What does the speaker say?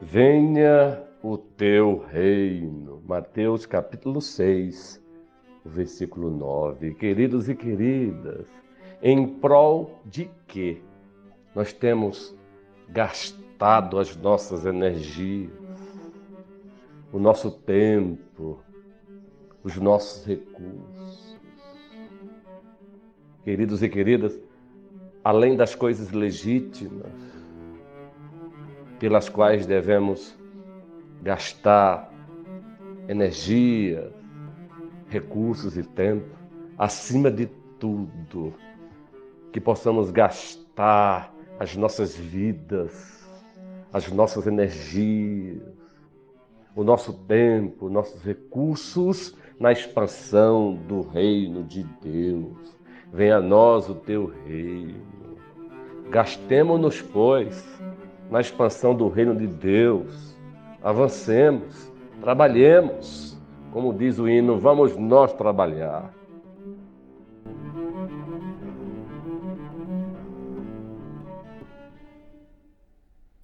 Venha o teu reino. Mateus capítulo 6, versículo 9. Queridos e queridas, em prol de quê? Nós temos gastado as nossas energias, o nosso tempo, os nossos recursos. Queridos e queridas, além das coisas legítimas pelas quais devemos gastar energia, recursos e tempo, acima de tudo, que possamos gastar as nossas vidas, as nossas energias, o nosso tempo, nossos recursos na expansão do reino de Deus. Venha a nós o teu reino. Gastemos-nos, pois, na expansão do reino de Deus. Avancemos, trabalhemos. Como diz o hino, vamos nós trabalhar.